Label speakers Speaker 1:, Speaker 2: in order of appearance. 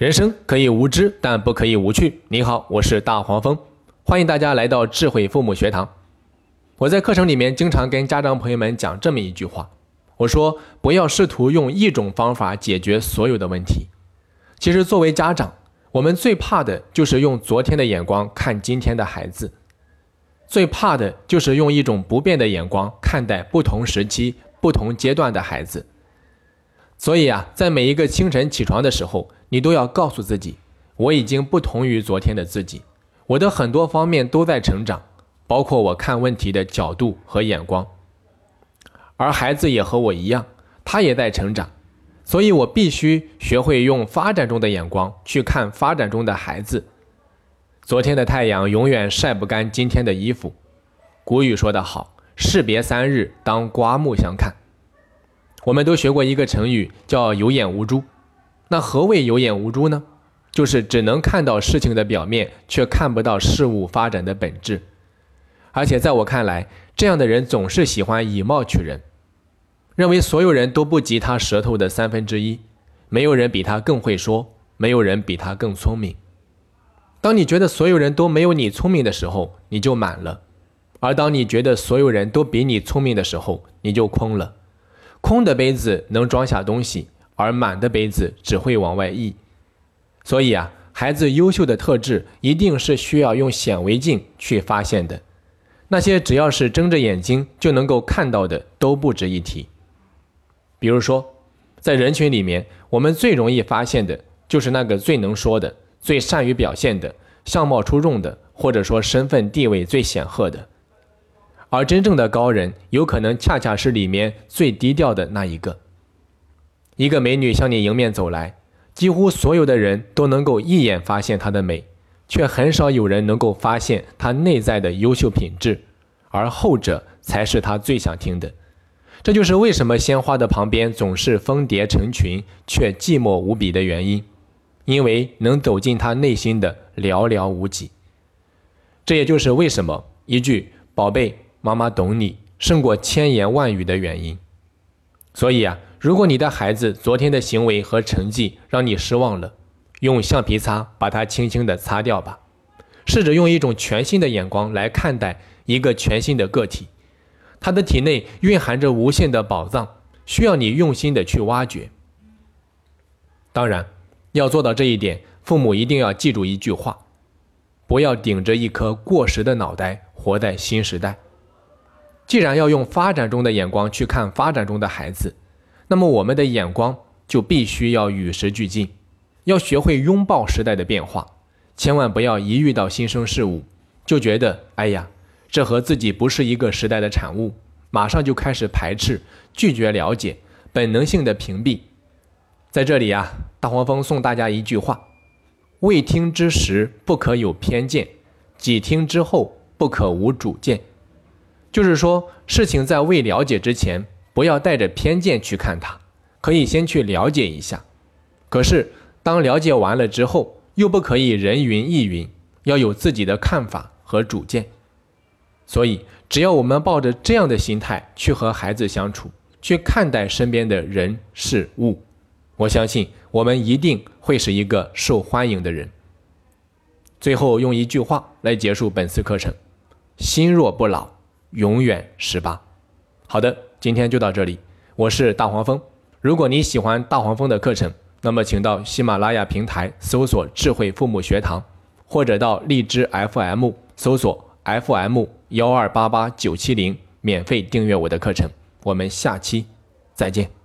Speaker 1: 人生可以无知，但不可以无趣。你好，我是大黄蜂，欢迎大家来到智慧父母学堂。我在课程里面经常跟家长朋友们讲这么一句话，我说不要试图用一种方法解决所有的问题。其实作为家长，我们最怕的就是用昨天的眼光看今天的孩子，最怕的就是用一种不变的眼光看待不同时期、不同阶段的孩子。所以啊，在每一个清晨起床的时候，你都要告诉自己，我已经不同于昨天的自己，我的很多方面都在成长，包括我看问题的角度和眼光。而孩子也和我一样，他也在成长，所以我必须学会用发展中的眼光去看发展中的孩子。昨天的太阳永远晒不干今天的衣服。古语说得好，士别三日，当刮目相看。我们都学过一个成语，叫有眼无珠。那何谓有眼无珠呢？就是只能看到事情的表面，却看不到事物发展的本质。而且在我看来，这样的人总是喜欢以貌取人，认为所有人都不及他舌头的三分之一，没有人比他更会说，没有人比他更聪明。当你觉得所有人都没有你聪明的时候，你就满了；而当你觉得所有人都比你聪明的时候，你就空了。空的杯子能装下东西，而满的杯子只会往外溢。所以啊，孩子优秀的特质一定是需要用显微镜去发现的。那些只要是睁着眼睛就能够看到的，都不值一提。比如说，在人群里面，我们最容易发现的就是那个最能说的、最善于表现的、相貌出众的，或者说身份地位最显赫的。而真正的高人，有可能恰恰是里面最低调的那一个。一个美女向你迎面走来，几乎所有的人都能够一眼发现她的美，却很少有人能够发现她内在的优秀品质，而后者才是她最想听的。这就是为什么鲜花的旁边总是蜂蝶成群，却寂寞无比的原因，因为能走进她内心的寥寥无几。这也就是为什么一句“宝贝”。妈妈懂你胜过千言万语的原因，所以啊，如果你的孩子昨天的行为和成绩让你失望了，用橡皮擦把它轻轻地擦掉吧，试着用一种全新的眼光来看待一个全新的个体，他的体内蕴含着无限的宝藏，需要你用心的去挖掘。当然，要做到这一点，父母一定要记住一句话：不要顶着一颗过时的脑袋活在新时代。既然要用发展中的眼光去看发展中的孩子，那么我们的眼光就必须要与时俱进，要学会拥抱时代的变化，千万不要一遇到新生事物就觉得哎呀，这和自己不是一个时代的产物，马上就开始排斥、拒绝了解，本能性的屏蔽。在这里啊，大黄蜂送大家一句话：未听之时不可有偏见，几听之后不可无主见。就是说，事情在未了解之前，不要带着偏见去看它，可以先去了解一下。可是，当了解完了之后，又不可以人云亦云，要有自己的看法和主见。所以，只要我们抱着这样的心态去和孩子相处，去看待身边的人事物，我相信我们一定会是一个受欢迎的人。最后，用一句话来结束本次课程：心若不老。永远十八。好的，今天就到这里。我是大黄蜂。如果你喜欢大黄蜂的课程，那么请到喜马拉雅平台搜索“智慧父母学堂”，或者到荔枝 FM 搜索 FM 幺二八八九七零，免费订阅我的课程。我们下期再见。